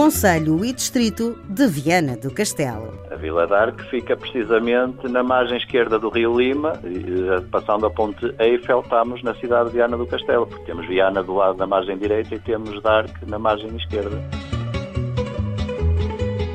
Conselho e Distrito de Viana do Castelo. A Vila d'Arque fica precisamente na margem esquerda do Rio Lima, e, passando a ponte Eiffel, estamos na cidade de Viana do Castelo, porque temos Viana do lado da margem direita e temos d'Arque na margem esquerda.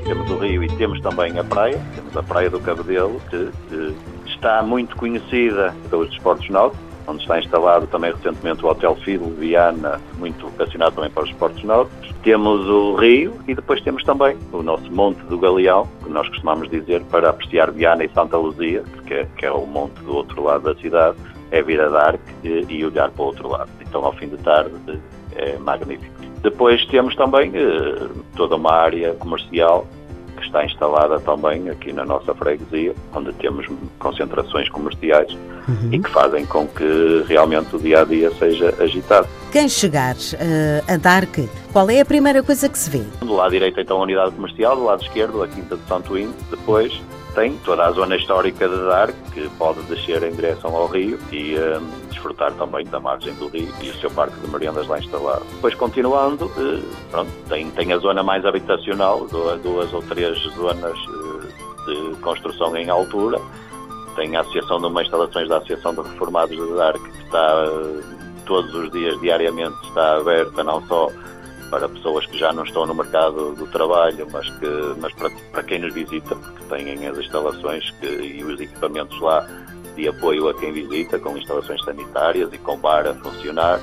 Temos o rio e temos também a praia, temos a Praia do Cabedelo, que, que está muito conhecida pelos desportos náuticos, onde está instalado também recentemente o Hotel Filo Viana, muito vocacionado também para os esportes náuticos. Temos o rio e depois temos também o nosso Monte do Galeão, que nós costumamos dizer para apreciar Viana e Santa Luzia, que é, que é o monte do outro lado da cidade, é vir a dar e, e olhar para o outro lado. Então, ao fim de tarde, é magnífico. Depois temos também eh, toda uma área comercial está instalada também aqui na nossa freguesia, onde temos concentrações comerciais uhum. e que fazem com que realmente o dia a dia seja agitado. Quem chegar uh, a Dark, qual é a primeira coisa que se vê? Do lado direito então a unidade comercial, do lado esquerdo a Quinta de Santoim, depois tem toda a zona histórica de Dar, que pode descer em direção ao rio e um, desfrutar também da margem do rio e o seu parque de meriendas lá instalado. Depois, continuando, uh, pronto, tem, tem a zona mais habitacional, duas, duas ou três zonas uh, de construção em altura. Tem a Associação de uma Instalações da Associação de Reformados de Dar, que está uh, todos os dias, diariamente, está aberta não só para pessoas que já não estão no mercado do trabalho, mas, que, mas para, para quem nos visita, porque têm as instalações que, e os equipamentos lá de apoio a quem visita, com instalações sanitárias e com bar a funcionar,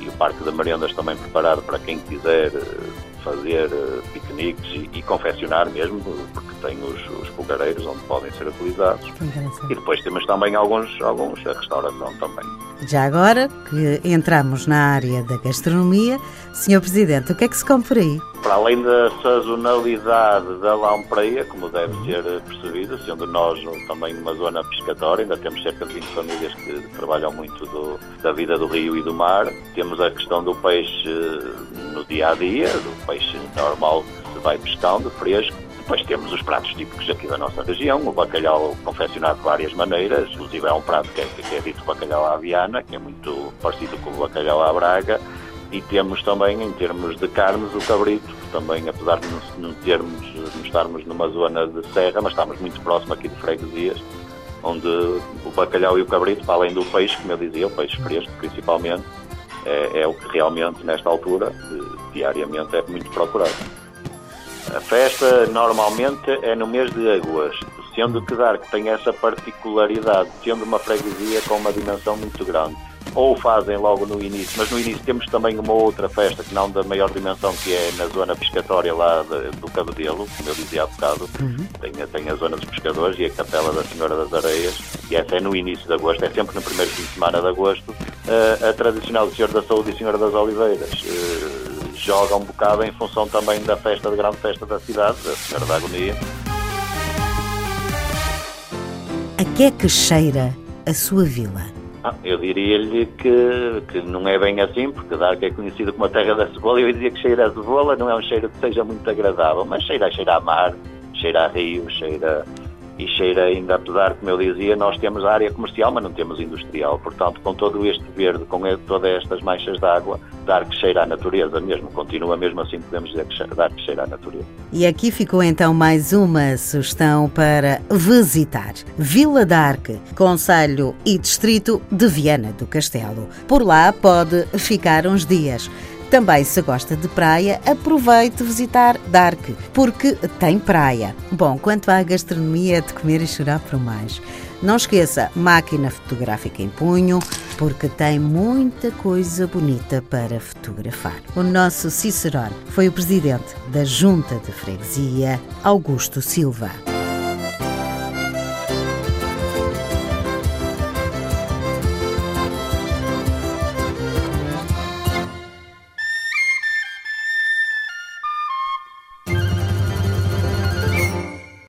e o Parque de Merendas também preparado para quem quiser eh, fazer eh, piqueniques e, e confeccionar mesmo, porque tem os, os fogareiros onde podem ser utilizados. E depois temos também alguns, alguns a restauração também. Já agora que entramos na área da gastronomia, Sr. Presidente, o que é que se come por aí? Para além da sazonalidade da lampreia, como deve ser percebido, sendo nós também uma zona pescatória, ainda temos cerca de 20 famílias que trabalham muito do, da vida do rio e do mar, temos a questão do peixe no dia a dia, do peixe normal que se vai pescando, fresco, depois temos os pratos típicos aqui da nossa região, o bacalhau confeccionado de várias maneiras, inclusive é um prato que é, que é dito bacalhau à Viana, que é muito parecido com o bacalhau à Braga, e temos também, em termos de carnes, o cabrito, que também, apesar de não, termos, não estarmos numa zona de serra, mas estamos muito próximo aqui de freguesias, onde o bacalhau e o cabrito, para além do peixe, como eu dizia, o peixe fresco principalmente, é, é o que realmente, nesta altura, diariamente é muito procurado. A festa normalmente é no mês de agosto, sendo que Dark tem essa particularidade, sendo uma freguesia com uma dimensão muito grande. Ou fazem logo no início, mas no início temos também uma outra festa que não da maior dimensão, que é na zona pescatória lá de, do Cabedelo, como eu dizia há bocado. Uhum. Tem, tem a zona dos pescadores e a Capela da Senhora das Areias, e essa é no início de agosto, é sempre no primeiro fim de semana de agosto. Uh, a tradicional Senhor da Saúde e Senhora das Oliveiras. Uh, joga um bocado em função também da festa, da grande festa da cidade, da Senhora da Agonia. A que é que cheira a sua vila? Ah, eu diria-lhe que, que não é bem assim, porque Dark é conhecido como a terra da cebola, eu diria que cheira a cebola não é um cheiro que seja muito agradável, mas cheira, cheira a mar, cheira a rio, cheira e cheira ainda, apesar, como eu dizia, nós temos a área comercial, mas não temos industrial. Portanto, com todo este verde, com todas estas manchas de água, dar que cheira à natureza mesmo. Continua mesmo assim, podemos dizer que dar que cheira à natureza. E aqui ficou então mais uma sugestão para visitar. Vila d'Arque, Conselho e Distrito de Viana do Castelo. Por lá pode ficar uns dias. Também, se gosta de praia, aproveite visitar Dark, porque tem praia. Bom, quanto à gastronomia, é de comer e chorar por mais. Não esqueça, máquina fotográfica em punho, porque tem muita coisa bonita para fotografar. O nosso Cicerone foi o presidente da Junta de Freguesia, Augusto Silva.